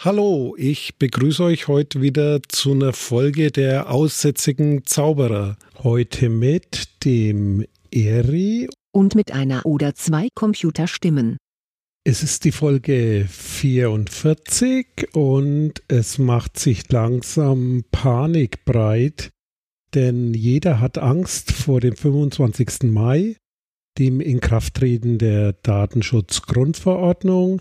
Hallo, ich begrüße euch heute wieder zu einer Folge der aussätzigen Zauberer. Heute mit dem Eri und mit einer oder zwei Computerstimmen. Es ist die Folge 44 und es macht sich langsam Panik breit, denn jeder hat Angst vor dem 25. Mai, dem Inkrafttreten der Datenschutzgrundverordnung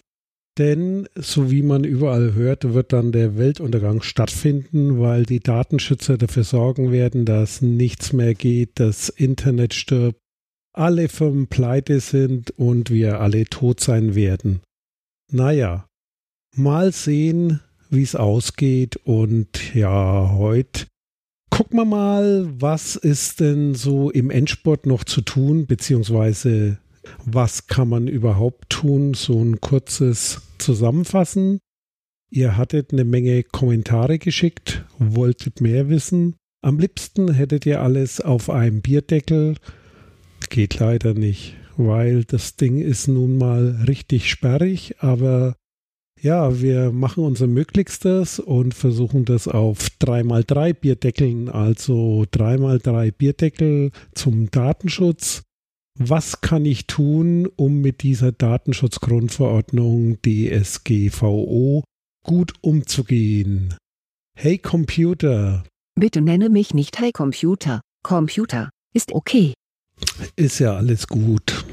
denn, so wie man überall hört, wird dann der Weltuntergang stattfinden, weil die Datenschützer dafür sorgen werden, dass nichts mehr geht, das Internet stirbt, alle Firmen pleite sind und wir alle tot sein werden. Naja, mal sehen, wie es ausgeht und ja, heute gucken wir mal, was ist denn so im Endsport noch zu tun, beziehungsweise was kann man überhaupt tun, so ein kurzes zusammenfassen. Ihr hattet eine Menge Kommentare geschickt, wolltet mehr wissen. Am liebsten hättet ihr alles auf einem Bierdeckel. Geht leider nicht, weil das Ding ist nun mal richtig sperrig, aber ja, wir machen unser Möglichstes und versuchen das auf 3x3 Bierdeckeln, also 3x3 Bierdeckel zum Datenschutz was kann ich tun, um mit dieser Datenschutzgrundverordnung DSGVO gut umzugehen? Hey Computer. Bitte nenne mich nicht Hey Computer. Computer ist okay. Ist ja alles gut.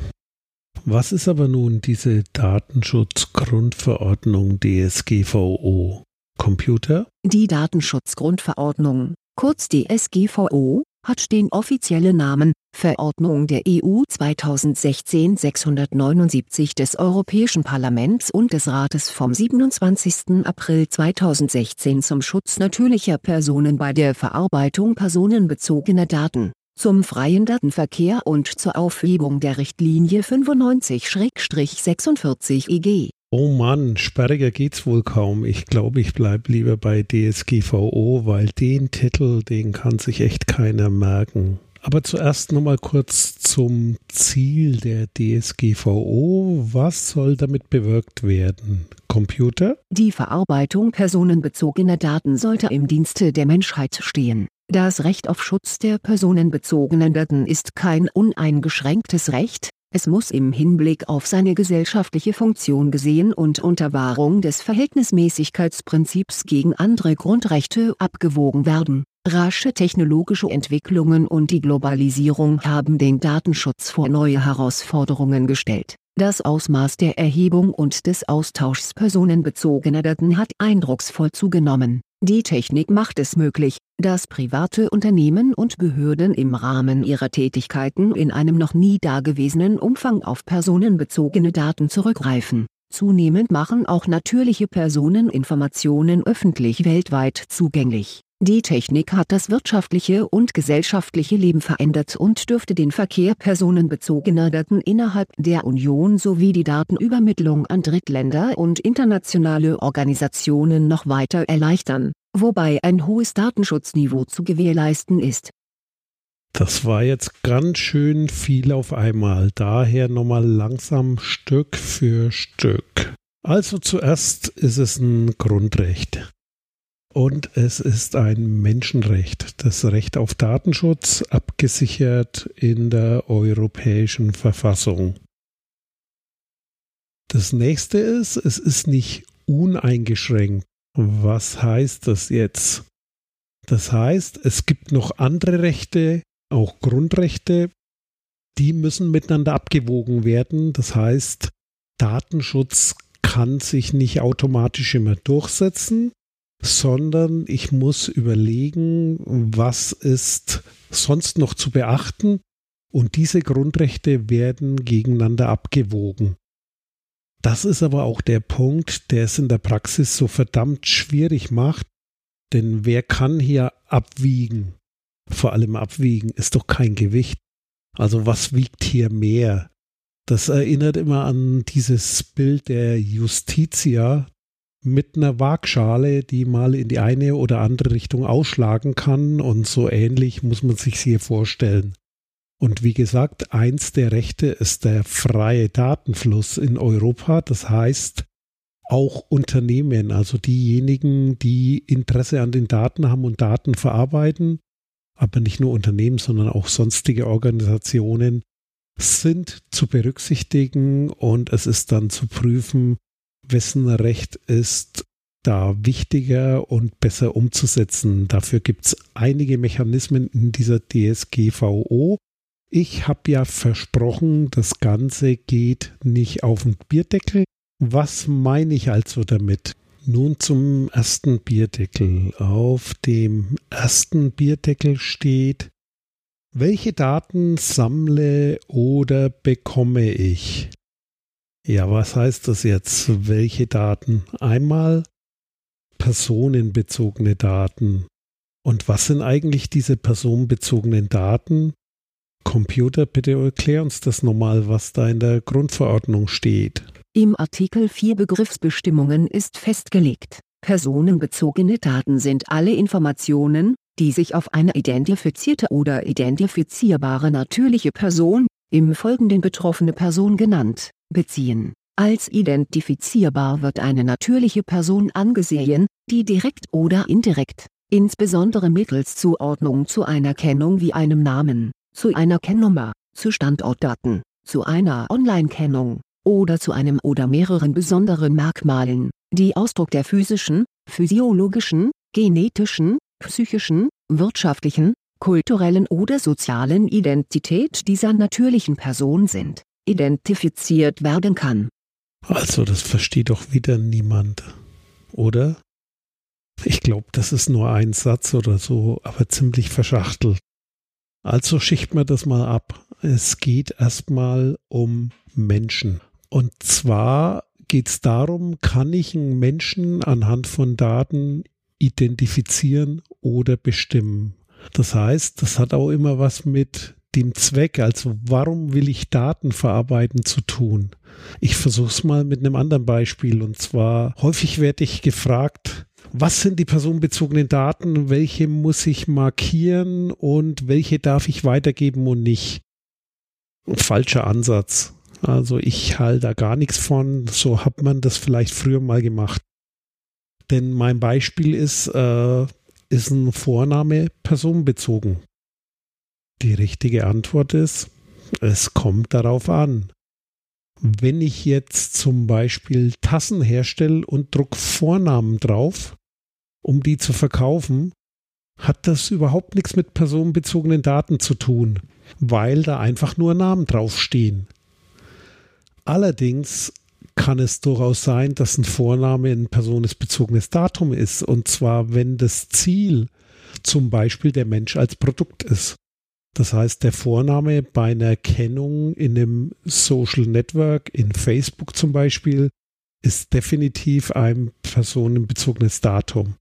Was ist aber nun diese Datenschutzgrundverordnung DSGVO? Computer? Die Datenschutzgrundverordnung, kurz DSGVO, hat den offiziellen Namen Verordnung der EU 2016-679 des Europäischen Parlaments und des Rates vom 27. April 2016 zum Schutz natürlicher Personen bei der Verarbeitung personenbezogener Daten, zum freien Datenverkehr und zur Aufhebung der Richtlinie 95-46 EG. Oh Mann, sperriger geht's wohl kaum. Ich glaube, ich bleibe lieber bei DSGVO, weil den Titel, den kann sich echt keiner merken. Aber zuerst nochmal kurz zum Ziel der DSGVO. Was soll damit bewirkt werden? Computer? Die Verarbeitung personenbezogener Daten sollte im Dienste der Menschheit stehen. Das Recht auf Schutz der personenbezogenen Daten ist kein uneingeschränktes Recht, es muss im Hinblick auf seine gesellschaftliche Funktion gesehen und unter Wahrung des Verhältnismäßigkeitsprinzips gegen andere Grundrechte abgewogen werden. Rasche technologische Entwicklungen und die Globalisierung haben den Datenschutz vor neue Herausforderungen gestellt. Das Ausmaß der Erhebung und des Austauschs personenbezogener Daten hat eindrucksvoll zugenommen die Technik macht es möglich, dass private Unternehmen und Behörden im Rahmen ihrer Tätigkeiten in einem noch nie dagewesenen Umfang auf personenbezogene Daten zurückgreifen. Zunehmend machen auch natürliche Personen Informationen öffentlich weltweit zugänglich. Die Technik hat das wirtschaftliche und gesellschaftliche Leben verändert und dürfte den Verkehr personenbezogener Daten innerhalb der Union sowie die Datenübermittlung an Drittländer und internationale Organisationen noch weiter erleichtern, wobei ein hohes Datenschutzniveau zu gewährleisten ist. Das war jetzt ganz schön viel auf einmal, daher nochmal langsam Stück für Stück. Also zuerst ist es ein Grundrecht. Und es ist ein Menschenrecht, das Recht auf Datenschutz, abgesichert in der Europäischen Verfassung. Das nächste ist, es ist nicht uneingeschränkt. Was heißt das jetzt? Das heißt, es gibt noch andere Rechte, auch Grundrechte, die müssen miteinander abgewogen werden. Das heißt, Datenschutz kann sich nicht automatisch immer durchsetzen, sondern ich muss überlegen, was ist sonst noch zu beachten und diese Grundrechte werden gegeneinander abgewogen. Das ist aber auch der Punkt, der es in der Praxis so verdammt schwierig macht, denn wer kann hier abwiegen? Vor allem abwiegen ist doch kein Gewicht. Also was wiegt hier mehr? Das erinnert immer an dieses Bild der Justitia, mit einer Waagschale, die mal in die eine oder andere Richtung ausschlagen kann und so ähnlich muss man sich hier vorstellen. Und wie gesagt, eins der Rechte ist der freie Datenfluss in Europa. Das heißt, auch Unternehmen, also diejenigen, die Interesse an den Daten haben und Daten verarbeiten, aber nicht nur Unternehmen, sondern auch sonstige Organisationen, sind zu berücksichtigen und es ist dann zu prüfen, wessen Recht ist da wichtiger und besser umzusetzen. Dafür gibt es einige Mechanismen in dieser DSGVO. Ich habe ja versprochen, das Ganze geht nicht auf den Bierdeckel. Was meine ich also damit? Nun zum ersten Bierdeckel. Auf dem ersten Bierdeckel steht, welche Daten sammle oder bekomme ich? Ja, was heißt das jetzt? Welche Daten? Einmal personenbezogene Daten. Und was sind eigentlich diese personenbezogenen Daten? Computer, bitte erklär uns das nochmal, was da in der Grundverordnung steht. Im Artikel 4 Begriffsbestimmungen ist festgelegt, personenbezogene Daten sind alle Informationen, die sich auf eine identifizierte oder identifizierbare natürliche Person, im Folgenden betroffene Person genannt, beziehen. Als identifizierbar wird eine natürliche Person angesehen, die direkt oder indirekt, insbesondere mittels Zuordnung zu einer Kennung wie einem Namen, zu einer Kennnummer, zu Standortdaten, zu einer Online-Kennung oder zu einem oder mehreren besonderen Merkmalen, die Ausdruck der physischen, physiologischen, genetischen, psychischen, wirtschaftlichen, kulturellen oder sozialen Identität dieser natürlichen Person sind, identifiziert werden kann. Also das versteht doch wieder niemand, oder? Ich glaube, das ist nur ein Satz oder so, aber ziemlich verschachtelt. Also schicht man das mal ab. Es geht erstmal um Menschen. Und zwar geht es darum, kann ich einen Menschen anhand von Daten identifizieren oder bestimmen. Das heißt, das hat auch immer was mit dem Zweck, also warum will ich Daten verarbeiten, zu tun. Ich versuche es mal mit einem anderen Beispiel. Und zwar häufig werde ich gefragt, was sind die personenbezogenen Daten, welche muss ich markieren und welche darf ich weitergeben und nicht. falscher Ansatz. Also ich halte da gar nichts von. So hat man das vielleicht früher mal gemacht. Denn mein Beispiel ist, äh, ist ein Vorname personenbezogen. Die richtige Antwort ist, es kommt darauf an. Wenn ich jetzt zum Beispiel Tassen herstelle und druck Vornamen drauf, um die zu verkaufen, hat das überhaupt nichts mit personenbezogenen Daten zu tun, weil da einfach nur Namen draufstehen. Allerdings kann es durchaus sein, dass ein Vorname ein personenbezogenes Datum ist, und zwar wenn das Ziel zum Beispiel der Mensch als Produkt ist. Das heißt, der Vorname bei einer Kennung in einem Social Network, in Facebook zum Beispiel, ist definitiv ein personenbezogenes Datum.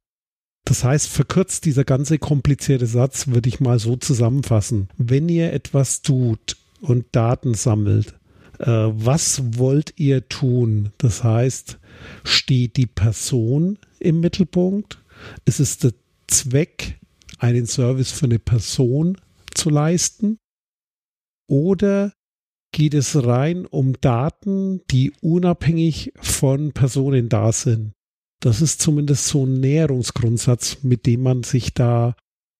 Das heißt, verkürzt dieser ganze komplizierte Satz würde ich mal so zusammenfassen. Wenn ihr etwas tut und Daten sammelt, was wollt ihr tun? Das heißt, steht die Person im Mittelpunkt? Ist es der Zweck, einen Service für eine Person zu leisten? Oder geht es rein um Daten, die unabhängig von Personen da sind? Das ist zumindest so ein Näherungsgrundsatz, mit dem man sich da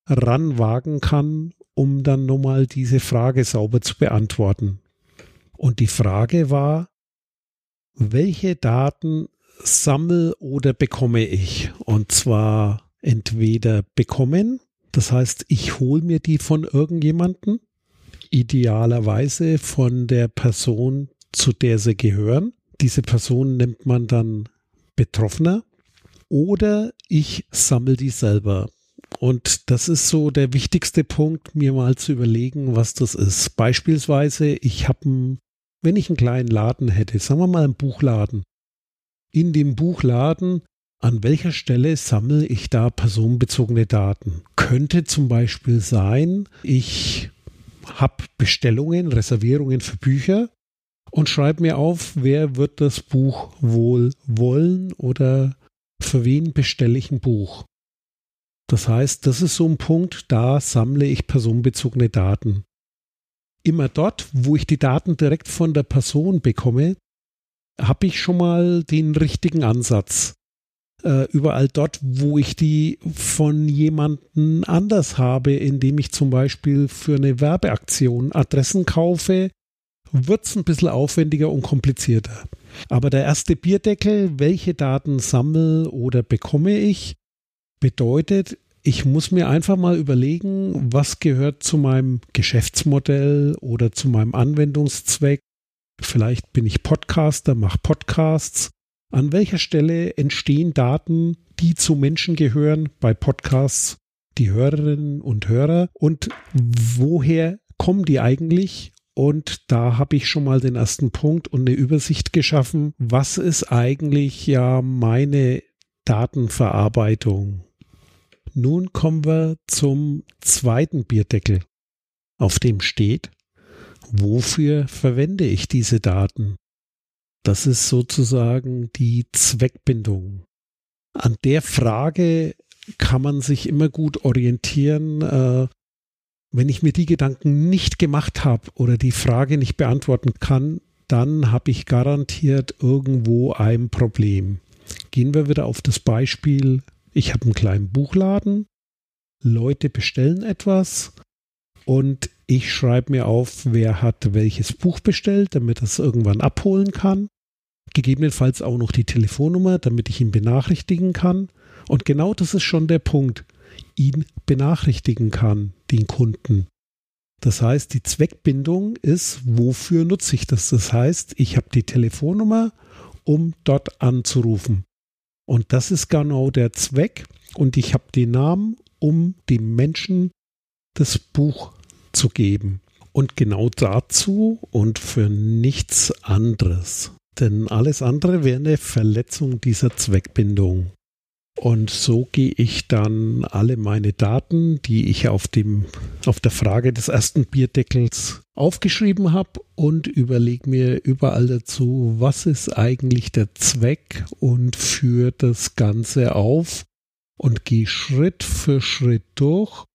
ranwagen kann, um dann nochmal diese Frage sauber zu beantworten. Und die Frage war, welche Daten sammel oder bekomme ich? Und zwar entweder bekommen, das heißt, ich hole mir die von irgendjemanden, idealerweise von der Person, zu der sie gehören. Diese Person nennt man dann Betroffener. Oder ich sammle die selber. Und das ist so der wichtigste Punkt, mir mal zu überlegen, was das ist. Beispielsweise, ich habe, wenn ich einen kleinen Laden hätte, sagen wir mal einen Buchladen. In dem Buchladen, an welcher Stelle sammle ich da personenbezogene Daten? Könnte zum Beispiel sein, ich habe Bestellungen, Reservierungen für Bücher und schreibe mir auf, wer wird das Buch wohl wollen oder für wen bestelle ich ein Buch. Das heißt, das ist so ein Punkt, da sammle ich personenbezogene Daten. Immer dort, wo ich die Daten direkt von der Person bekomme, habe ich schon mal den richtigen Ansatz. Äh, überall dort, wo ich die von jemandem anders habe, indem ich zum Beispiel für eine Werbeaktion Adressen kaufe, wird es ein bisschen aufwendiger und komplizierter. Aber der erste Bierdeckel, welche Daten sammle oder bekomme ich, bedeutet, ich muss mir einfach mal überlegen, was gehört zu meinem Geschäftsmodell oder zu meinem Anwendungszweck. Vielleicht bin ich Podcaster, mache Podcasts. An welcher Stelle entstehen Daten, die zu Menschen gehören bei Podcasts, die Hörerinnen und Hörer? Und woher kommen die eigentlich? Und da habe ich schon mal den ersten Punkt und eine Übersicht geschaffen. Was ist eigentlich ja meine Datenverarbeitung? Nun kommen wir zum zweiten Bierdeckel, auf dem steht, wofür verwende ich diese Daten? Das ist sozusagen die Zweckbindung. An der Frage kann man sich immer gut orientieren, äh, wenn ich mir die Gedanken nicht gemacht habe oder die Frage nicht beantworten kann, dann habe ich garantiert irgendwo ein Problem. Gehen wir wieder auf das Beispiel, ich habe einen kleinen Buchladen, Leute bestellen etwas und ich schreibe mir auf, wer hat welches Buch bestellt, damit er es irgendwann abholen kann. Gegebenenfalls auch noch die Telefonnummer, damit ich ihn benachrichtigen kann. Und genau das ist schon der Punkt ihn benachrichtigen kann, den Kunden. Das heißt, die Zweckbindung ist, wofür nutze ich das? Das heißt, ich habe die Telefonnummer, um dort anzurufen. Und das ist genau der Zweck. Und ich habe den Namen, um dem Menschen das Buch zu geben. Und genau dazu und für nichts anderes. Denn alles andere wäre eine Verletzung dieser Zweckbindung. Und so gehe ich dann alle meine Daten, die ich auf, dem, auf der Frage des ersten Bierdeckels aufgeschrieben habe und überlege mir überall dazu, was ist eigentlich der Zweck und führe das Ganze auf und gehe Schritt für Schritt durch,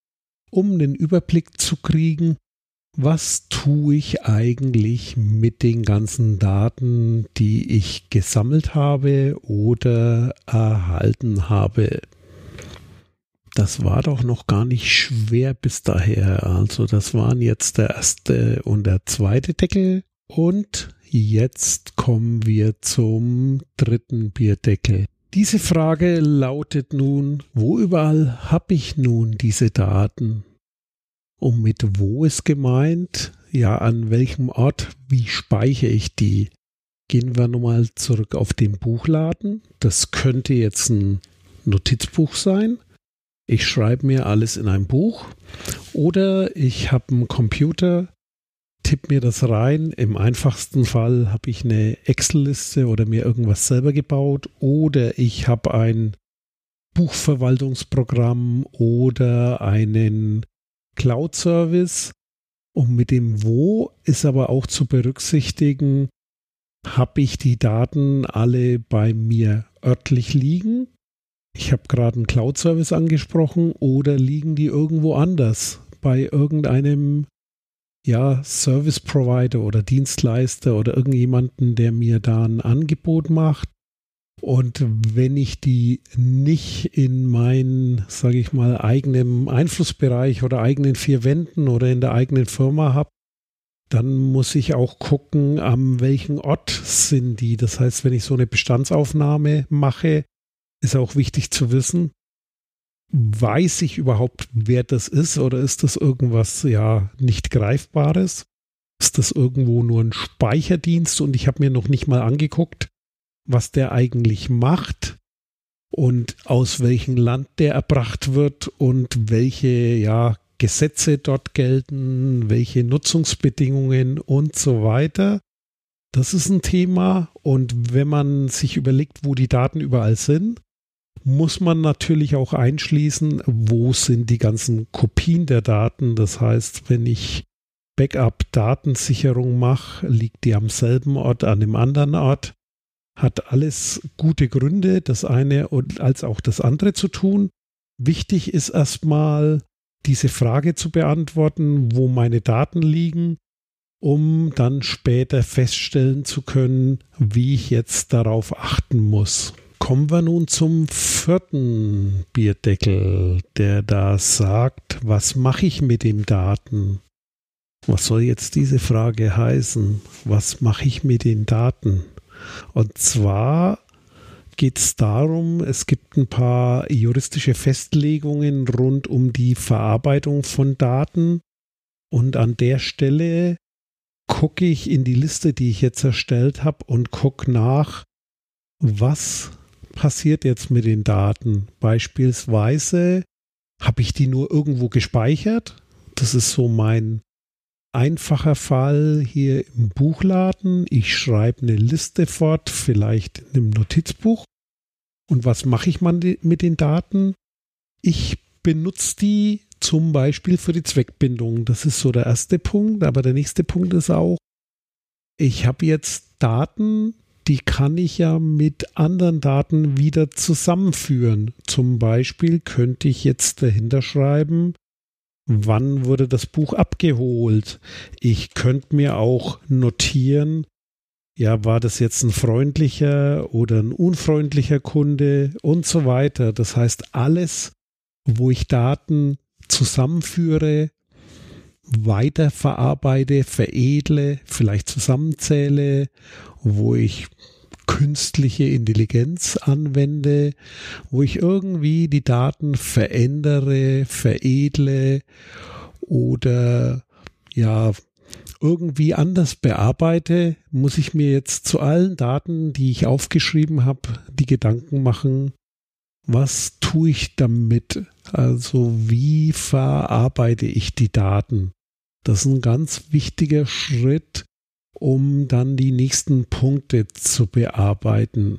um einen Überblick zu kriegen, was tue ich eigentlich mit den ganzen Daten, die ich gesammelt habe oder erhalten habe? Das war doch noch gar nicht schwer bis daher. Also das waren jetzt der erste und der zweite Deckel. Und jetzt kommen wir zum dritten Bierdeckel. Diese Frage lautet nun, wo überall habe ich nun diese Daten? Und mit wo ist gemeint? Ja, an welchem Ort? Wie speichere ich die? Gehen wir nochmal zurück auf den Buchladen. Das könnte jetzt ein Notizbuch sein. Ich schreibe mir alles in ein Buch. Oder ich habe einen Computer, tippe mir das rein. Im einfachsten Fall habe ich eine Excel-Liste oder mir irgendwas selber gebaut. Oder ich habe ein Buchverwaltungsprogramm oder einen Cloud-Service. Und mit dem Wo ist aber auch zu berücksichtigen, habe ich die Daten alle bei mir örtlich liegen? Ich habe gerade einen Cloud-Service angesprochen oder liegen die irgendwo anders bei irgendeinem ja, Service Provider oder Dienstleister oder irgendjemanden, der mir da ein Angebot macht? Und wenn ich die nicht in meinen, sage ich mal, eigenen Einflussbereich oder eigenen vier Wänden oder in der eigenen Firma habe, dann muss ich auch gucken, an welchem Ort sind die. Das heißt, wenn ich so eine Bestandsaufnahme mache, ist auch wichtig zu wissen, weiß ich überhaupt, wer das ist oder ist das irgendwas ja nicht greifbares? Ist das irgendwo nur ein Speicherdienst und ich habe mir noch nicht mal angeguckt, was der eigentlich macht und aus welchem Land der erbracht wird und welche ja, Gesetze dort gelten, welche Nutzungsbedingungen und so weiter. Das ist ein Thema und wenn man sich überlegt, wo die Daten überall sind, muss man natürlich auch einschließen, wo sind die ganzen Kopien der Daten. Das heißt, wenn ich Backup-Datensicherung mache, liegt die am selben Ort, an dem anderen Ort hat alles gute Gründe, das eine und als auch das andere zu tun. Wichtig ist erstmal diese Frage zu beantworten, wo meine Daten liegen. um dann später feststellen zu können, wie ich jetzt darauf achten muss. Kommen wir nun zum vierten Bierdeckel, der da sagt, was mache ich mit den Daten? Was soll jetzt diese Frage heißen? Was mache ich mit den Daten? Und zwar geht es darum, es gibt ein paar juristische Festlegungen rund um die Verarbeitung von Daten. Und an der Stelle gucke ich in die Liste, die ich jetzt erstellt habe, und gucke nach, was passiert jetzt mit den Daten. Beispielsweise habe ich die nur irgendwo gespeichert. Das ist so mein einfacher Fall hier im Buchladen. Ich schreibe eine Liste fort, vielleicht in einem Notizbuch. Und was mache ich mit den Daten? Ich benutze die zum Beispiel für die Zweckbindung. Das ist so der erste Punkt. Aber der nächste Punkt ist auch, ich habe jetzt Daten, die kann ich ja mit anderen Daten wieder zusammenführen. Zum Beispiel könnte ich jetzt dahinter schreiben, wann wurde das Buch abgeholt. Ich könnte mir auch notieren, ja, war das jetzt ein freundlicher oder ein unfreundlicher Kunde und so weiter. Das heißt, alles, wo ich Daten zusammenführe, weiterverarbeite, veredle, vielleicht zusammenzähle, wo ich künstliche Intelligenz anwende, wo ich irgendwie die Daten verändere, veredle oder ja irgendwie anders bearbeite, muss ich mir jetzt zu allen Daten, die ich aufgeschrieben habe, die Gedanken machen, was tue ich damit? Also wie verarbeite ich die Daten? Das ist ein ganz wichtiger Schritt, um dann die nächsten Punkte zu bearbeiten.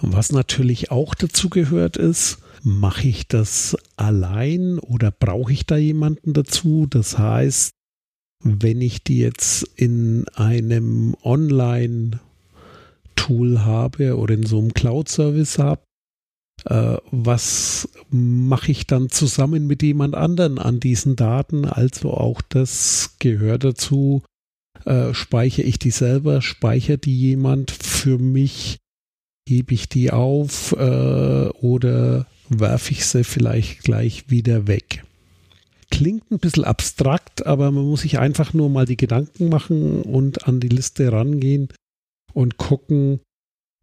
Was natürlich auch dazu gehört ist, mache ich das allein oder brauche ich da jemanden dazu? Das heißt, wenn ich die jetzt in einem Online-Tool habe oder in so einem Cloud-Service habe, äh, was mache ich dann zusammen mit jemand anderen an diesen Daten? Also auch das gehört dazu, äh, speichere ich die selber? Speichert die jemand für mich? Hebe ich die auf äh, oder werfe ich sie vielleicht gleich wieder weg? Klingt ein bisschen abstrakt, aber man muss sich einfach nur mal die Gedanken machen und an die Liste rangehen und gucken,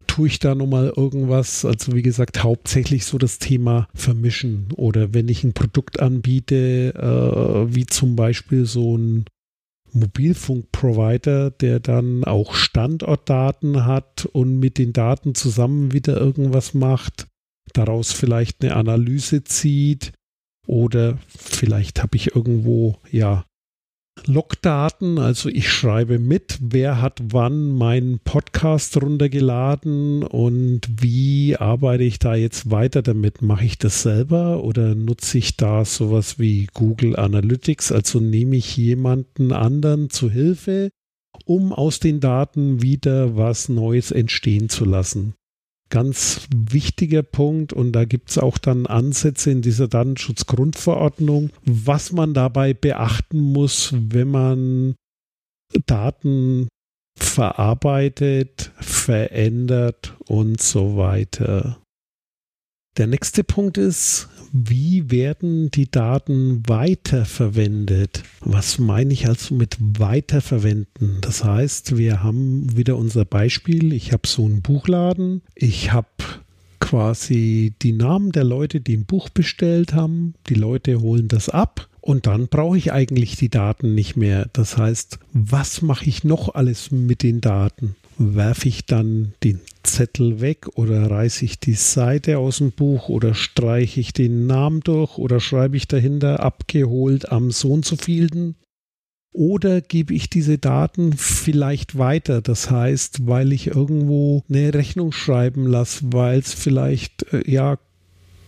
tue ich da nochmal irgendwas? Also wie gesagt, hauptsächlich so das Thema vermischen oder wenn ich ein Produkt anbiete, äh, wie zum Beispiel so ein Mobilfunkprovider, der dann auch Standortdaten hat und mit den Daten zusammen wieder irgendwas macht, daraus vielleicht eine Analyse zieht oder vielleicht habe ich irgendwo ja Logdaten, also ich schreibe mit, wer hat wann meinen Podcast runtergeladen und wie arbeite ich da jetzt weiter damit? Mache ich das selber oder nutze ich da sowas wie Google Analytics? Also nehme ich jemanden anderen zu Hilfe, um aus den Daten wieder was Neues entstehen zu lassen ganz wichtiger Punkt und da gibt es auch dann Ansätze in dieser Datenschutzgrundverordnung, was man dabei beachten muss, wenn man Daten verarbeitet, verändert und so weiter. Der nächste Punkt ist, wie werden die Daten weiterverwendet? Was meine ich also mit weiterverwenden? Das heißt, wir haben wieder unser Beispiel. Ich habe so einen Buchladen. Ich habe quasi die Namen der Leute, die ein Buch bestellt haben. Die Leute holen das ab. Und dann brauche ich eigentlich die Daten nicht mehr. Das heißt, was mache ich noch alles mit den Daten? Werfe ich dann den Zettel weg oder reiße ich die Seite aus dem Buch oder streiche ich den Namen durch oder schreibe ich dahinter abgeholt am Sohn zu vielten? Oder gebe ich diese Daten vielleicht weiter? Das heißt, weil ich irgendwo eine Rechnung schreiben lasse, weil es vielleicht äh, ja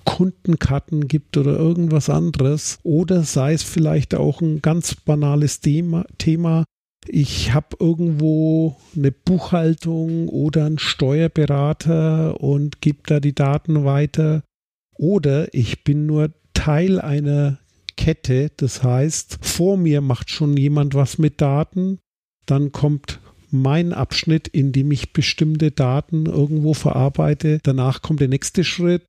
Kundenkarten gibt oder irgendwas anderes. Oder sei es vielleicht auch ein ganz banales Thema, Thema ich habe irgendwo eine Buchhaltung oder einen Steuerberater und gebe da die Daten weiter. Oder ich bin nur Teil einer Kette. Das heißt, vor mir macht schon jemand was mit Daten, dann kommt mein Abschnitt, in dem ich bestimmte Daten irgendwo verarbeite. Danach kommt der nächste Schritt.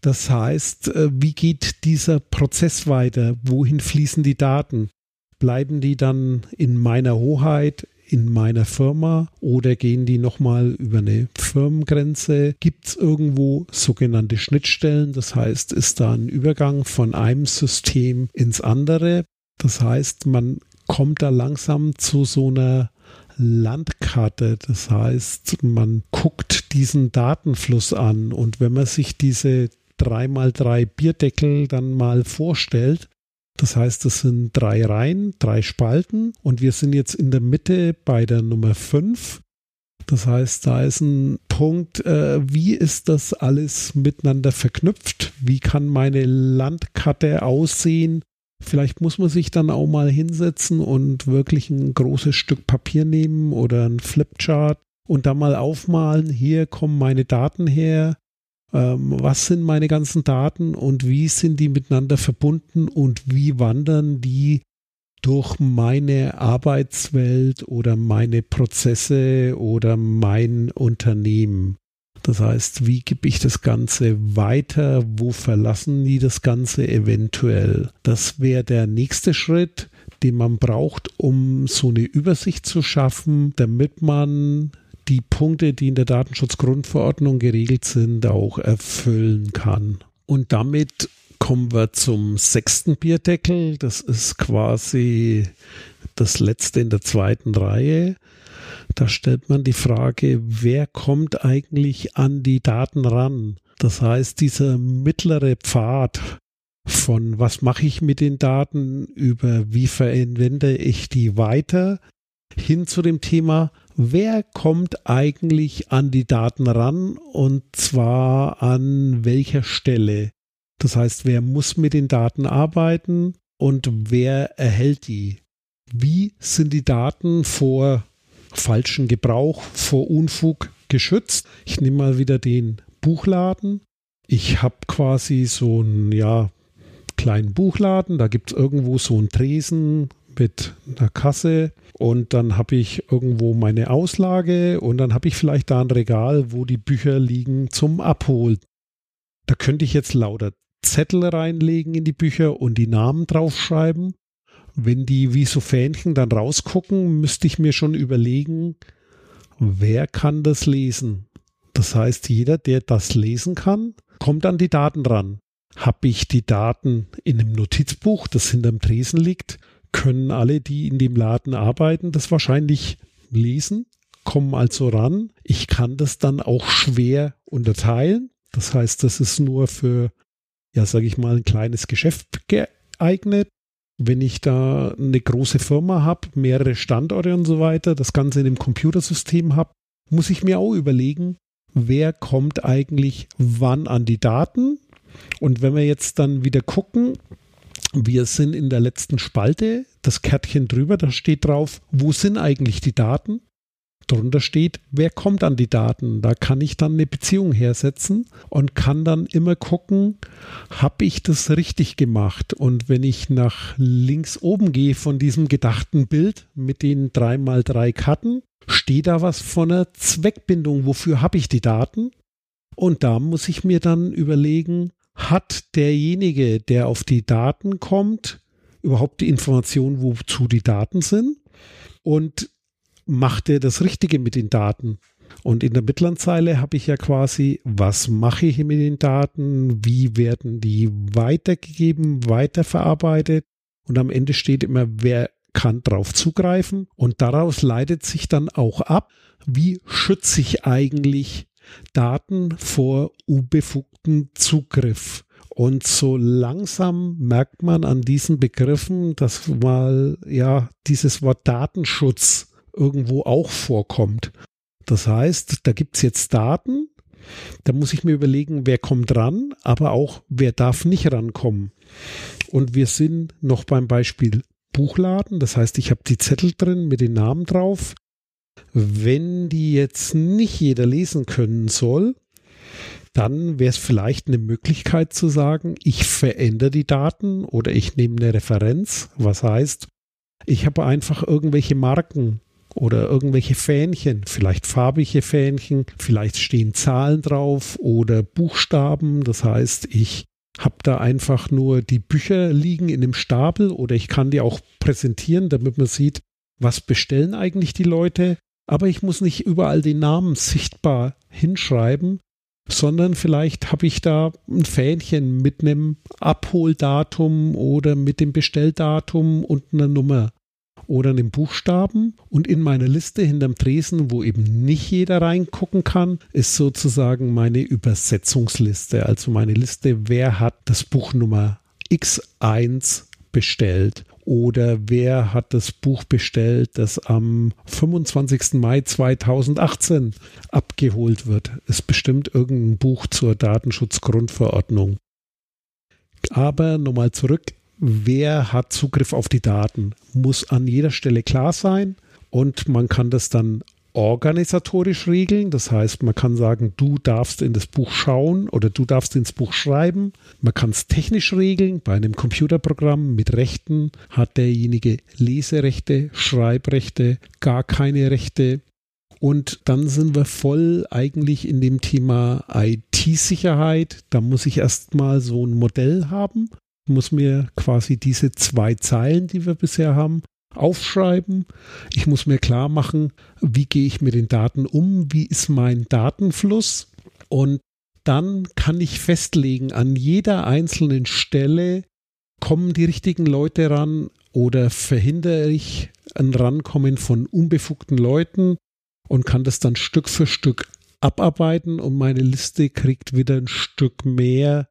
Das heißt, äh, wie geht dieser Prozess weiter? Wohin fließen die Daten? Bleiben die dann in meiner Hoheit, in meiner Firma oder gehen die nochmal über eine Firmengrenze? Gibt es irgendwo sogenannte Schnittstellen? Das heißt, ist da ein Übergang von einem System ins andere? Das heißt, man kommt da langsam zu so einer Landkarte. Das heißt, man guckt diesen Datenfluss an und wenn man sich diese 3x3 Bierdeckel dann mal vorstellt, das heißt, es sind drei Reihen, drei Spalten und wir sind jetzt in der Mitte bei der Nummer 5. Das heißt, da ist ein Punkt, äh, wie ist das alles miteinander verknüpft? Wie kann meine Landkarte aussehen? Vielleicht muss man sich dann auch mal hinsetzen und wirklich ein großes Stück Papier nehmen oder ein Flipchart und da mal aufmalen, hier kommen meine Daten her, ähm, was sind meine ganzen Daten und wie sind die miteinander verbunden und wie wandern die durch meine Arbeitswelt oder meine Prozesse oder mein Unternehmen. Das heißt, wie gebe ich das Ganze weiter? Wo verlassen die das Ganze eventuell? Das wäre der nächste Schritt, den man braucht, um so eine Übersicht zu schaffen, damit man die Punkte, die in der Datenschutzgrundverordnung geregelt sind, auch erfüllen kann. Und damit kommen wir zum sechsten Bierdeckel. Das ist quasi das letzte in der zweiten Reihe. Da stellt man die Frage, wer kommt eigentlich an die Daten ran? Das heißt, dieser mittlere Pfad von was mache ich mit den Daten über wie verwende ich die weiter hin zu dem Thema, wer kommt eigentlich an die Daten ran und zwar an welcher Stelle. Das heißt, wer muss mit den Daten arbeiten und wer erhält die? Wie sind die Daten vor falschen Gebrauch, vor Unfug geschützt. Ich nehme mal wieder den Buchladen. Ich habe quasi so einen ja, kleinen Buchladen. Da gibt es irgendwo so einen Tresen mit einer Kasse und dann habe ich irgendwo meine Auslage und dann habe ich vielleicht da ein Regal, wo die Bücher liegen zum Abholen. Da könnte ich jetzt lauter Zettel reinlegen in die Bücher und die Namen draufschreiben wenn die wie so Fähnchen dann rausgucken, müsste ich mir schon überlegen, wer kann das lesen? Das heißt, jeder, der das lesen kann, kommt an die Daten ran. Habe ich die Daten in einem Notizbuch, das hinterm Tresen liegt, können alle, die in dem Laden arbeiten, das wahrscheinlich lesen, kommen also ran. Ich kann das dann auch schwer unterteilen. Das heißt, das ist nur für, ja, sage ich mal, ein kleines Geschäft geeignet wenn ich da eine große Firma habe, mehrere Standorte und so weiter, das Ganze in einem Computersystem habe, muss ich mir auch überlegen, wer kommt eigentlich wann an die Daten. Und wenn wir jetzt dann wieder gucken, wir sind in der letzten Spalte, das Kärtchen drüber, da steht drauf, wo sind eigentlich die Daten? Darunter steht, wer kommt an die Daten. Da kann ich dann eine Beziehung hersetzen und kann dann immer gucken, habe ich das richtig gemacht? Und wenn ich nach links oben gehe von diesem gedachten Bild mit den 3x3 Karten, steht da was von einer Zweckbindung. Wofür habe ich die Daten? Und da muss ich mir dann überlegen, hat derjenige, der auf die Daten kommt, überhaupt die Information, wozu die Daten sind? Und macht er das Richtige mit den Daten? Und in der mittleren Zeile habe ich ja quasi, was mache ich mit den Daten? Wie werden die weitergegeben, weiterverarbeitet? Und am Ende steht immer, wer kann drauf zugreifen? Und daraus leitet sich dann auch ab, wie schütze ich eigentlich Daten vor unbefugten Zugriff? Und so langsam merkt man an diesen Begriffen, dass mal ja dieses Wort Datenschutz irgendwo auch vorkommt. Das heißt, da gibt es jetzt Daten, da muss ich mir überlegen, wer kommt ran, aber auch wer darf nicht rankommen. Und wir sind noch beim Beispiel Buchladen, das heißt, ich habe die Zettel drin mit den Namen drauf. Wenn die jetzt nicht jeder lesen können soll, dann wäre es vielleicht eine Möglichkeit zu sagen, ich verändere die Daten oder ich nehme eine Referenz. Was heißt, ich habe einfach irgendwelche Marken oder irgendwelche Fähnchen, vielleicht farbige Fähnchen, vielleicht stehen Zahlen drauf oder Buchstaben. Das heißt, ich habe da einfach nur die Bücher liegen in dem Stapel oder ich kann die auch präsentieren, damit man sieht, was bestellen eigentlich die Leute. Aber ich muss nicht überall den Namen sichtbar hinschreiben, sondern vielleicht habe ich da ein Fähnchen mit einem Abholdatum oder mit dem Bestelldatum und einer Nummer oder einem Buchstaben. Und in meiner Liste hinterm Tresen, wo eben nicht jeder reingucken kann, ist sozusagen meine Übersetzungsliste. Also meine Liste, wer hat das Buch Nummer X1 bestellt oder wer hat das Buch bestellt, das am 25. Mai 2018 abgeholt wird. Ist bestimmt irgendein Buch zur Datenschutzgrundverordnung. Aber nochmal zurück, wer hat Zugriff auf die Daten, muss an jeder Stelle klar sein und man kann das dann organisatorisch regeln. Das heißt, man kann sagen, du darfst in das Buch schauen oder du darfst ins Buch schreiben. Man kann es technisch regeln. Bei einem Computerprogramm mit Rechten hat derjenige Leserechte, Schreibrechte, gar keine Rechte. Und dann sind wir voll eigentlich in dem Thema IT-Sicherheit. Da muss ich erstmal so ein Modell haben, muss mir quasi diese zwei Zeilen, die wir bisher haben, aufschreiben. Ich muss mir klar machen, wie gehe ich mit den Daten um, wie ist mein Datenfluss und dann kann ich festlegen, an jeder einzelnen Stelle kommen die richtigen Leute ran oder verhindere ich ein Rankommen von unbefugten Leuten und kann das dann Stück für Stück abarbeiten und meine Liste kriegt wieder ein Stück mehr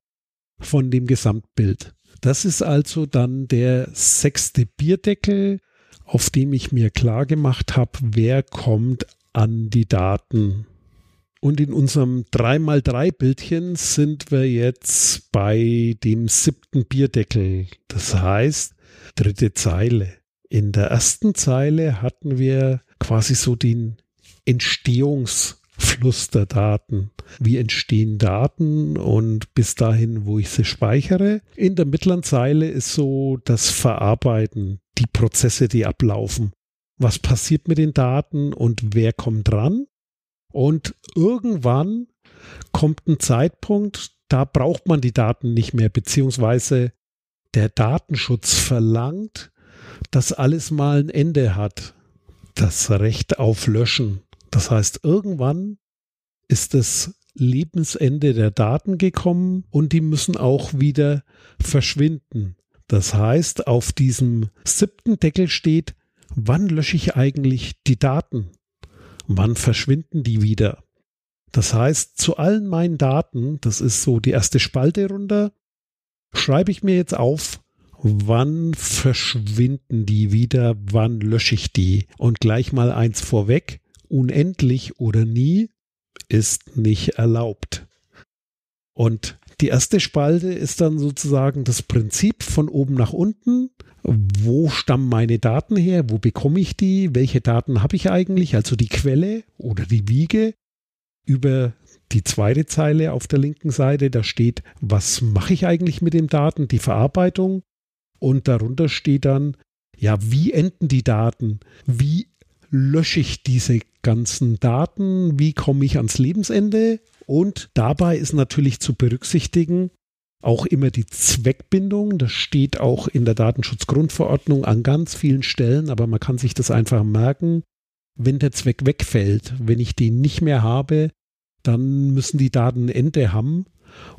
von dem Gesamtbild. Das ist also dann der sechste Bierdeckel, auf dem ich mir klar gemacht habe, wer kommt an die Daten. Und in unserem 3x3-Bildchen sind wir jetzt bei dem siebten Bierdeckel. Das heißt, dritte Zeile. In der ersten Zeile hatten wir quasi so den Entstehungs- Fluss der Daten. Wie entstehen Daten und bis dahin, wo ich sie speichere. In der mittleren Zeile ist so das Verarbeiten, die Prozesse, die ablaufen. Was passiert mit den Daten und wer kommt dran? Und irgendwann kommt ein Zeitpunkt, da braucht man die Daten nicht mehr, beziehungsweise der Datenschutz verlangt, dass alles mal ein Ende hat. Das Recht auf Löschen das heißt, irgendwann ist das Lebensende der Daten gekommen und die müssen auch wieder verschwinden. Das heißt, auf diesem siebten Deckel steht, wann lösche ich eigentlich die Daten? Wann verschwinden die wieder? Das heißt, zu allen meinen Daten, das ist so die erste Spalte runter, schreibe ich mir jetzt auf, wann verschwinden die wieder, wann lösche ich die? Und gleich mal eins vorweg, unendlich oder nie ist nicht erlaubt. Und die erste Spalte ist dann sozusagen das Prinzip von oben nach unten. Wo stammen meine Daten her? Wo bekomme ich die? Welche Daten habe ich eigentlich? Also die Quelle oder die Wiege. Über die zweite Zeile auf der linken Seite, da steht, was mache ich eigentlich mit den Daten? Die Verarbeitung. Und darunter steht dann, ja, wie enden die Daten? Wie lösche ich diese ganzen Daten? Wie komme ich ans Lebensende? Und dabei ist natürlich zu berücksichtigen, auch immer die Zweckbindung. Das steht auch in der Datenschutzgrundverordnung an ganz vielen Stellen, aber man kann sich das einfach merken. Wenn der Zweck wegfällt, wenn ich den nicht mehr habe, dann müssen die Daten ein Ende haben.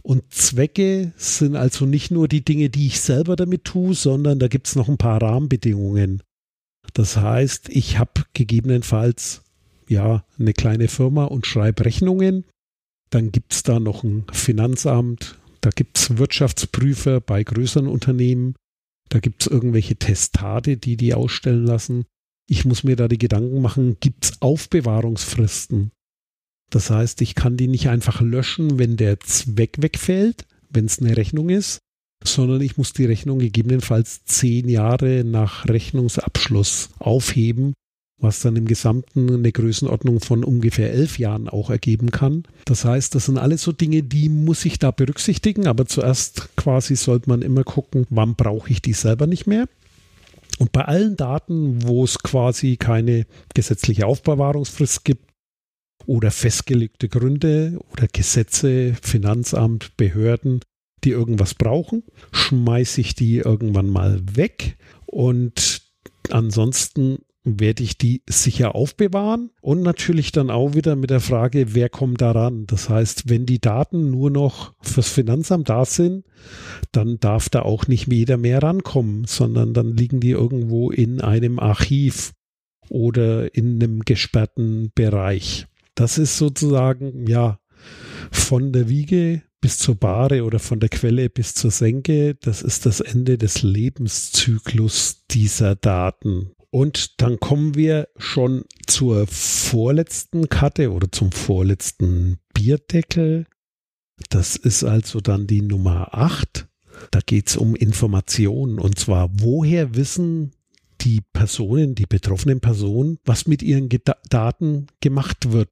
Und Zwecke sind also nicht nur die Dinge, die ich selber damit tue, sondern da gibt es noch ein paar Rahmenbedingungen. Das heißt, ich habe gegebenenfalls ja eine kleine Firma und schreibe Rechnungen. Dann gibt es da noch ein Finanzamt, da gibt es Wirtschaftsprüfer bei größeren Unternehmen, da gibt es irgendwelche Testate, die die ausstellen lassen. Ich muss mir da die Gedanken machen, gibt es Aufbewahrungsfristen? Das heißt, ich kann die nicht einfach löschen, wenn der Zweck wegfällt, wenn es eine Rechnung ist, sondern ich muss die Rechnung gegebenenfalls zehn Jahre nach Rechnungsabschluss aufheben, was dann im Gesamten eine Größenordnung von ungefähr elf Jahren auch ergeben kann. Das heißt, das sind alles so Dinge, die muss ich da berücksichtigen, aber zuerst quasi sollte man immer gucken, wann brauche ich die selber nicht mehr. Und bei allen Daten, wo es quasi keine gesetzliche Aufbewahrungsfrist gibt oder festgelegte Gründe oder Gesetze, Finanzamt, Behörden, die irgendwas brauchen, schmeiße ich die irgendwann mal weg und ansonsten werde ich die sicher aufbewahren und natürlich dann auch wieder mit der Frage, wer kommt daran? Das heißt, wenn die Daten nur noch fürs Finanzamt da sind, dann darf da auch nicht jeder mehr rankommen, sondern dann liegen die irgendwo in einem Archiv oder in einem gesperrten Bereich. Das ist sozusagen, ja, von der Wiege bis zur Bahre oder von der Quelle bis zur Senke, das ist das Ende des Lebenszyklus dieser Daten. Und dann kommen wir schon zur vorletzten Karte oder zum vorletzten Bierdeckel. Das ist also dann die Nummer 8. Da geht es um Informationen. Und zwar, woher wissen die Personen, die betroffenen Personen, was mit ihren Daten gemacht wird?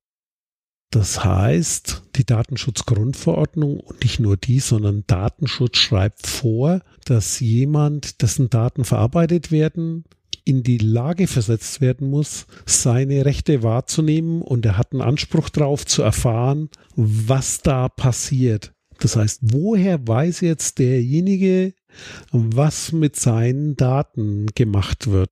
Das heißt, die Datenschutzgrundverordnung und nicht nur die, sondern Datenschutz schreibt vor, dass jemand, dessen Daten verarbeitet werden, in die Lage versetzt werden muss, seine Rechte wahrzunehmen und er hat einen Anspruch darauf zu erfahren, was da passiert. Das heißt, woher weiß jetzt derjenige, was mit seinen Daten gemacht wird?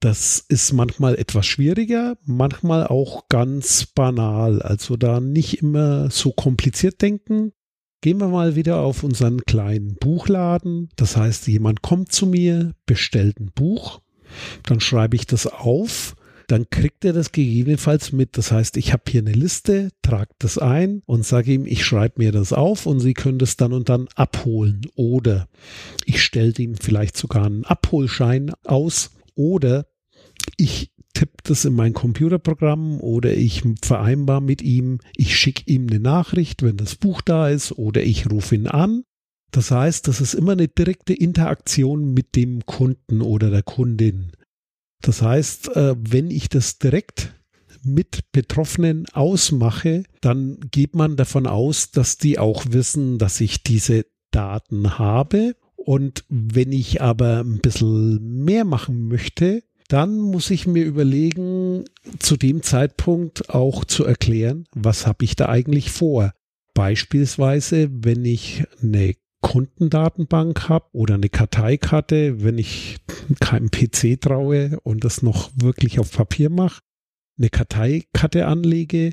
Das ist manchmal etwas schwieriger, manchmal auch ganz banal. Also da nicht immer so kompliziert denken. Gehen wir mal wieder auf unseren kleinen Buchladen. Das heißt, jemand kommt zu mir, bestellt ein Buch dann schreibe ich das auf. Dann kriegt er das gegebenenfalls mit. Das heißt, ich habe hier eine Liste, trage das ein und sage ihm, ich schreibe mir das auf und Sie können das dann und dann abholen. Oder ich stelle ihm vielleicht sogar einen Abholschein aus. Oder ich tippe das in mein Computerprogramm oder ich vereinbar mit ihm, ich schicke ihm eine Nachricht, wenn das Buch da ist, oder ich rufe ihn an das heißt, das ist immer eine direkte Interaktion mit dem Kunden oder der Kundin. Das heißt, äh, wenn ich das direkt mit Betroffenen ausmache, dann geht man davon aus, dass die auch wissen, dass ich diese Daten habe. Und wenn ich aber ein bisschen mehr machen möchte, dann muss ich mir überlegen, zu dem Zeitpunkt auch zu erklären, was habe ich da eigentlich vor. Beispielsweise, wenn ich eine Kundendatenbank habe oder eine Karteikarte, wenn ich keinem PC traue und das noch wirklich auf Papier mache, eine Karteikarte anlege.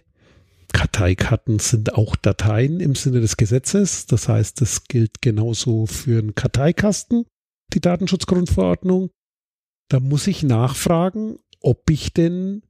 Karteikarten sind auch Dateien im Sinne des Gesetzes. Das heißt, das gilt genauso für einen Karteikasten, die Datenschutzgrundverordnung. Da muss ich nachfragen, ob ich denn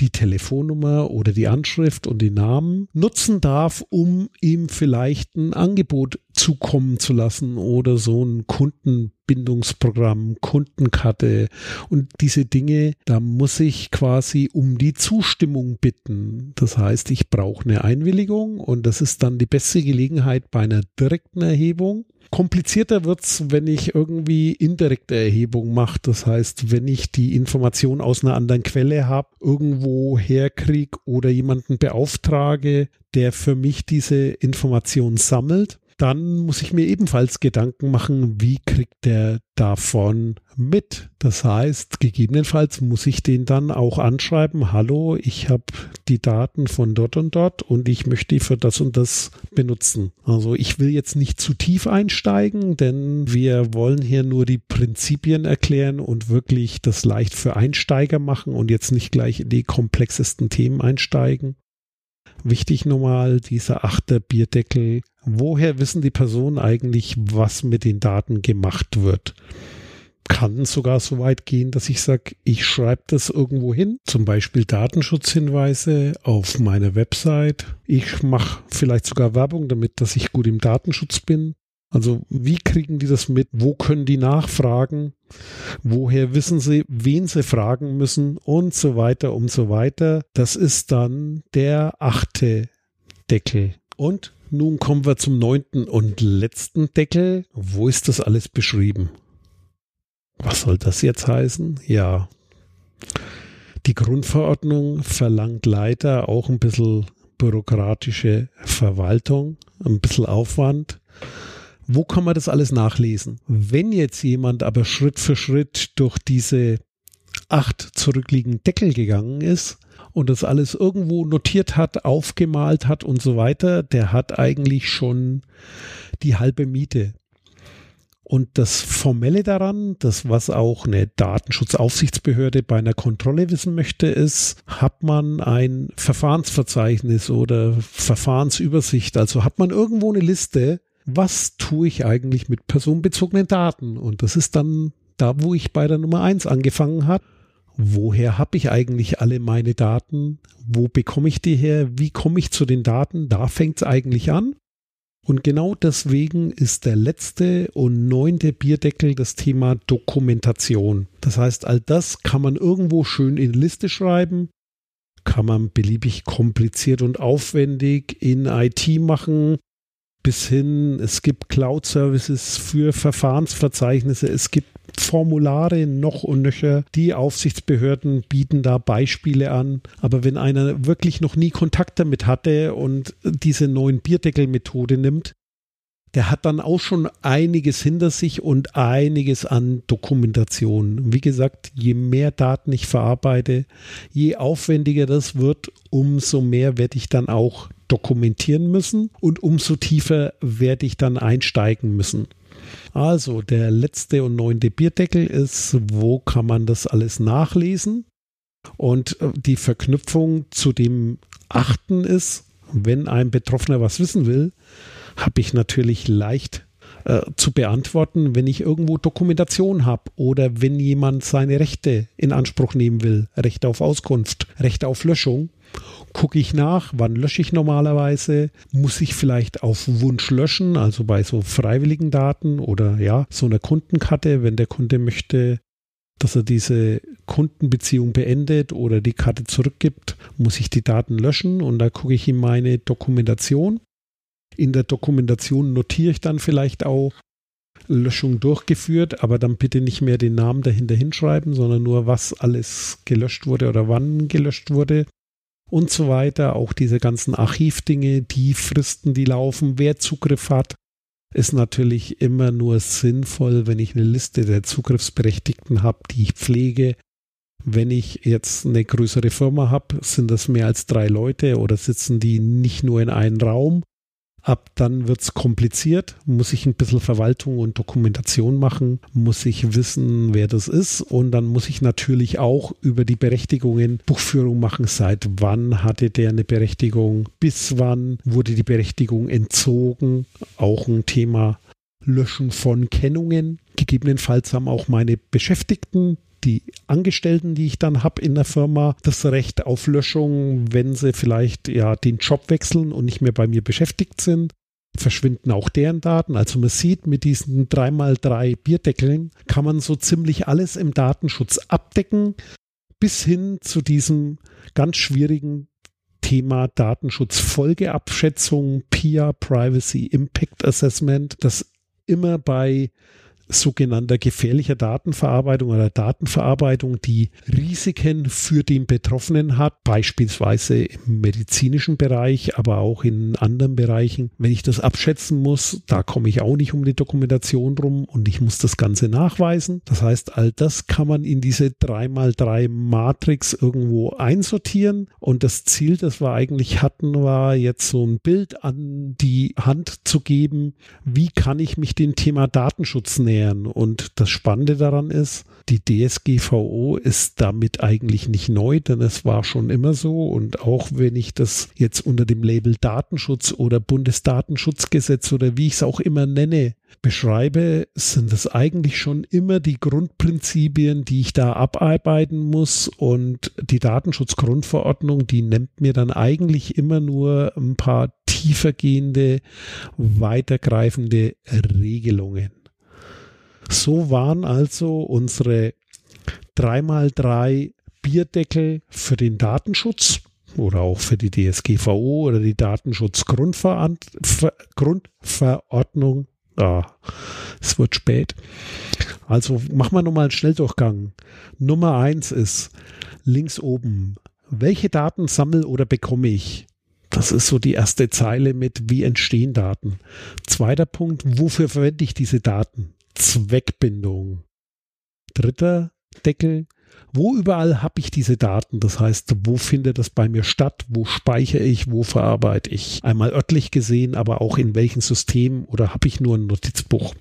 die Telefonnummer oder die Anschrift und die Namen nutzen darf, um ihm vielleicht ein Angebot zukommen zu lassen oder so ein Kundenbindungsprogramm, Kundenkarte und diese Dinge, da muss ich quasi um die Zustimmung bitten. Das heißt, ich brauche eine Einwilligung und das ist dann die beste Gelegenheit bei einer direkten Erhebung Komplizierter wird's, wenn ich irgendwie indirekte Erhebung mache. Das heißt, wenn ich die Information aus einer anderen Quelle habe, irgendwo herkriege oder jemanden beauftrage, der für mich diese Information sammelt dann muss ich mir ebenfalls Gedanken machen, wie kriegt der davon mit. Das heißt, gegebenenfalls muss ich den dann auch anschreiben, hallo, ich habe die Daten von dort und dort und ich möchte die für das und das benutzen. Also ich will jetzt nicht zu tief einsteigen, denn wir wollen hier nur die Prinzipien erklären und wirklich das leicht für Einsteiger machen und jetzt nicht gleich in die komplexesten Themen einsteigen. Wichtig nochmal, dieser achte Bierdeckel. Woher wissen die Personen eigentlich, was mit den Daten gemacht wird? Kann sogar so weit gehen, dass ich sage, ich schreibe das irgendwo hin, zum Beispiel Datenschutzhinweise auf meiner Website. Ich mache vielleicht sogar Werbung damit, dass ich gut im Datenschutz bin. Also wie kriegen die das mit? Wo können die nachfragen? Woher wissen sie, wen sie fragen müssen und so weiter und so weiter. Das ist dann der achte Deckel. Und nun kommen wir zum neunten und letzten Deckel. Wo ist das alles beschrieben? Was soll das jetzt heißen? Ja. Die Grundverordnung verlangt leider auch ein bisschen bürokratische Verwaltung, ein bisschen Aufwand. Wo kann man das alles nachlesen? Wenn jetzt jemand aber Schritt für Schritt durch diese acht zurückliegenden Deckel gegangen ist und das alles irgendwo notiert hat, aufgemalt hat und so weiter, der hat eigentlich schon die halbe Miete. Und das Formelle daran, das was auch eine Datenschutzaufsichtsbehörde bei einer Kontrolle wissen möchte, ist, hat man ein Verfahrensverzeichnis oder Verfahrensübersicht. Also hat man irgendwo eine Liste, was tue ich eigentlich mit personenbezogenen Daten? Und das ist dann da, wo ich bei der Nummer eins angefangen habe. Woher habe ich eigentlich alle meine Daten? Wo bekomme ich die her? Wie komme ich zu den Daten? Da fängt es eigentlich an. Und genau deswegen ist der letzte und neunte Bierdeckel das Thema Dokumentation. Das heißt, all das kann man irgendwo schön in Liste schreiben, kann man beliebig kompliziert und aufwendig in IT machen, bis hin, es gibt Cloud-Services für Verfahrensverzeichnisse, es gibt Formulare noch und nöcher. Die Aufsichtsbehörden bieten da Beispiele an. Aber wenn einer wirklich noch nie Kontakt damit hatte und diese neuen Bierdeckelmethode nimmt, der hat dann auch schon einiges hinter sich und einiges an Dokumentation. Wie gesagt, je mehr Daten ich verarbeite, je aufwendiger das wird, umso mehr werde ich dann auch dokumentieren müssen und umso tiefer werde ich dann einsteigen müssen. Also der letzte und neunte Bierdeckel ist, wo kann man das alles nachlesen? Und äh, die Verknüpfung zu dem achten ist, wenn ein Betroffener was wissen will, habe ich natürlich leicht äh, zu beantworten, wenn ich irgendwo Dokumentation habe oder wenn jemand seine Rechte in Anspruch nehmen will, Recht auf Auskunft, Recht auf Löschung gucke ich nach, wann lösche ich normalerweise, muss ich vielleicht auf Wunsch löschen, also bei so freiwilligen Daten oder ja, so einer Kundenkarte, wenn der Kunde möchte, dass er diese Kundenbeziehung beendet oder die Karte zurückgibt, muss ich die Daten löschen und da gucke ich in meine Dokumentation. In der Dokumentation notiere ich dann vielleicht auch Löschung durchgeführt, aber dann bitte nicht mehr den Namen dahinter hinschreiben, sondern nur, was alles gelöscht wurde oder wann gelöscht wurde und so weiter. Auch diese ganzen Archivdinge, die Fristen, die laufen, wer Zugriff hat, ist natürlich immer nur sinnvoll, wenn ich eine Liste der Zugriffsberechtigten habe, die ich pflege. Wenn ich jetzt eine größere Firma habe, sind das mehr als drei Leute oder sitzen die nicht nur in einem Raum, Ab dann wird es kompliziert, muss ich ein bisschen Verwaltung und Dokumentation machen, muss ich wissen, wer das ist. Und dann muss ich natürlich auch über die Berechtigungen Buchführung machen, seit wann hatte der eine Berechtigung, bis wann wurde die Berechtigung entzogen, auch ein Thema Löschen von Kennungen. Gegebenenfalls haben auch meine Beschäftigten die Angestellten, die ich dann habe in der Firma, das Recht auf Löschung, wenn sie vielleicht ja den Job wechseln und nicht mehr bei mir beschäftigt sind. Verschwinden auch deren Daten. Also man sieht, mit diesen 3x3 Bierdeckeln kann man so ziemlich alles im Datenschutz abdecken, bis hin zu diesem ganz schwierigen Thema Datenschutzfolgeabschätzung, PIA, Privacy Impact Assessment, das immer bei sogenannter gefährlicher Datenverarbeitung oder Datenverarbeitung, die Risiken für den Betroffenen hat, beispielsweise im medizinischen Bereich, aber auch in anderen Bereichen. Wenn ich das abschätzen muss, da komme ich auch nicht um die Dokumentation rum und ich muss das Ganze nachweisen. Das heißt, all das kann man in diese 3x3 Matrix irgendwo einsortieren und das Ziel, das wir eigentlich hatten, war jetzt so ein Bild an die Hand zu geben, wie kann ich mich dem Thema Datenschutz nähern nähern. Und das Spannende daran ist, die DSGVO ist damit eigentlich nicht neu, denn es war schon immer so. Und auch wenn ich das jetzt unter dem Label Datenschutz oder Bundesdatenschutzgesetz oder wie ich es auch immer nenne, beschreibe, sind es eigentlich schon immer die Grundprinzipien, die ich da abarbeiten muss. Und die Datenschutzgrundverordnung, die nennt mir dann eigentlich immer nur ein paar tiefergehende, weitergreifende Regelungen. So waren also unsere 3x3 Bierdeckel für den Datenschutz oder auch für die DSGVO oder die Datenschutzgrundverordnung. Ah, es wird spät. Also machen wir nochmal einen Schnelldurchgang. Nummer eins ist links oben. Welche Daten sammle oder bekomme ich? Das ist so die erste Zeile mit, wie entstehen Daten. Zweiter Punkt, wofür verwende ich diese Daten? Zweckbindung. Dritter Deckel, wo überall habe ich diese Daten? Das heißt, wo findet das bei mir statt? Wo speichere ich? Wo verarbeite ich? Einmal örtlich gesehen, aber auch in welchem System oder habe ich nur ein Notizbuch?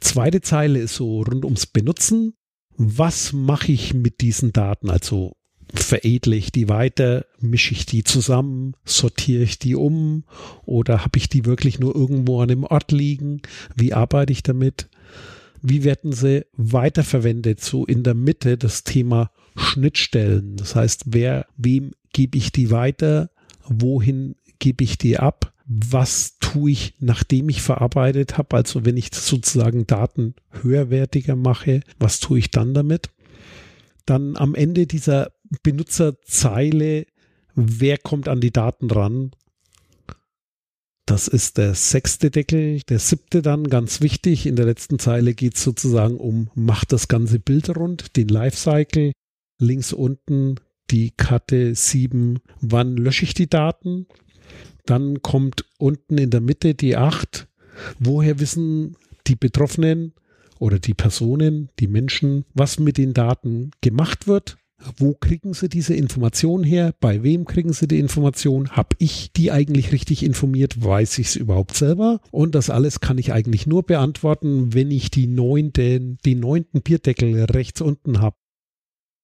Zweite Zeile ist so rund ums Benutzen. Was mache ich mit diesen Daten? Also veredle ich die weiter, mische ich die zusammen, sortiere ich die um oder habe ich die wirklich nur irgendwo an einem Ort liegen? Wie arbeite ich damit? Wie werden sie weiterverwendet? So in der Mitte das Thema Schnittstellen. Das heißt, wer, wem gebe ich die weiter? Wohin gebe ich die ab? Was tue ich, nachdem ich verarbeitet habe? Also wenn ich sozusagen Daten höherwertiger mache, was tue ich dann damit? Dann am Ende dieser Benutzerzeile, wer kommt an die Daten ran? Das ist der sechste Deckel. Der siebte dann, ganz wichtig, in der letzten Zeile geht es sozusagen um, macht das ganze Bild rund, den Lifecycle. Links unten die Karte 7, wann lösche ich die Daten? Dann kommt unten in der Mitte die 8, woher wissen die Betroffenen oder die Personen, die Menschen, was mit den Daten gemacht wird? Wo kriegen Sie diese Information her? Bei wem kriegen Sie die Information? Hab ich die eigentlich richtig informiert? Weiß ich es überhaupt selber? Und das alles kann ich eigentlich nur beantworten, wenn ich die neunten, den neunten Bierdeckel rechts unten habe.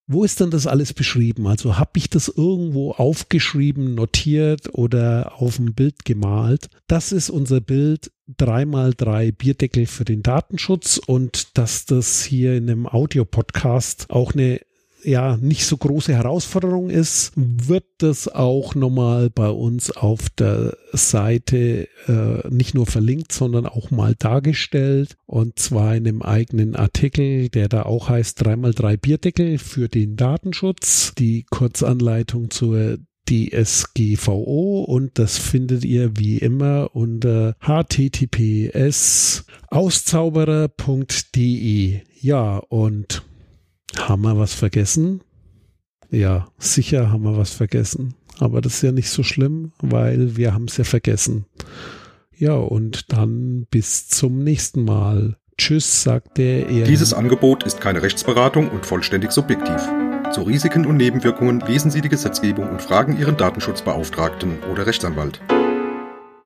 Wo ist denn das alles beschrieben? Also habe ich das irgendwo aufgeschrieben, notiert oder auf dem Bild gemalt? Das ist unser Bild 3x3 Bierdeckel für den Datenschutz und dass das hier in einem Audiopodcast auch eine ja nicht so große Herausforderung ist, wird das auch nochmal bei uns auf der Seite äh, nicht nur verlinkt, sondern auch mal dargestellt und zwar in einem eigenen Artikel, der da auch heißt 3x3 Bierdeckel für den Datenschutz, die Kurzanleitung zur DSGVO und das findet ihr wie immer unter https auszauberer.de. Ja, und haben wir was vergessen? Ja, sicher haben wir was vergessen. Aber das ist ja nicht so schlimm, weil wir haben es ja vergessen. Ja, und dann bis zum nächsten Mal. Tschüss, sagt er. Dieses Angebot ist keine Rechtsberatung und vollständig subjektiv. Zu Risiken und Nebenwirkungen lesen Sie die Gesetzgebung und fragen Ihren Datenschutzbeauftragten oder Rechtsanwalt.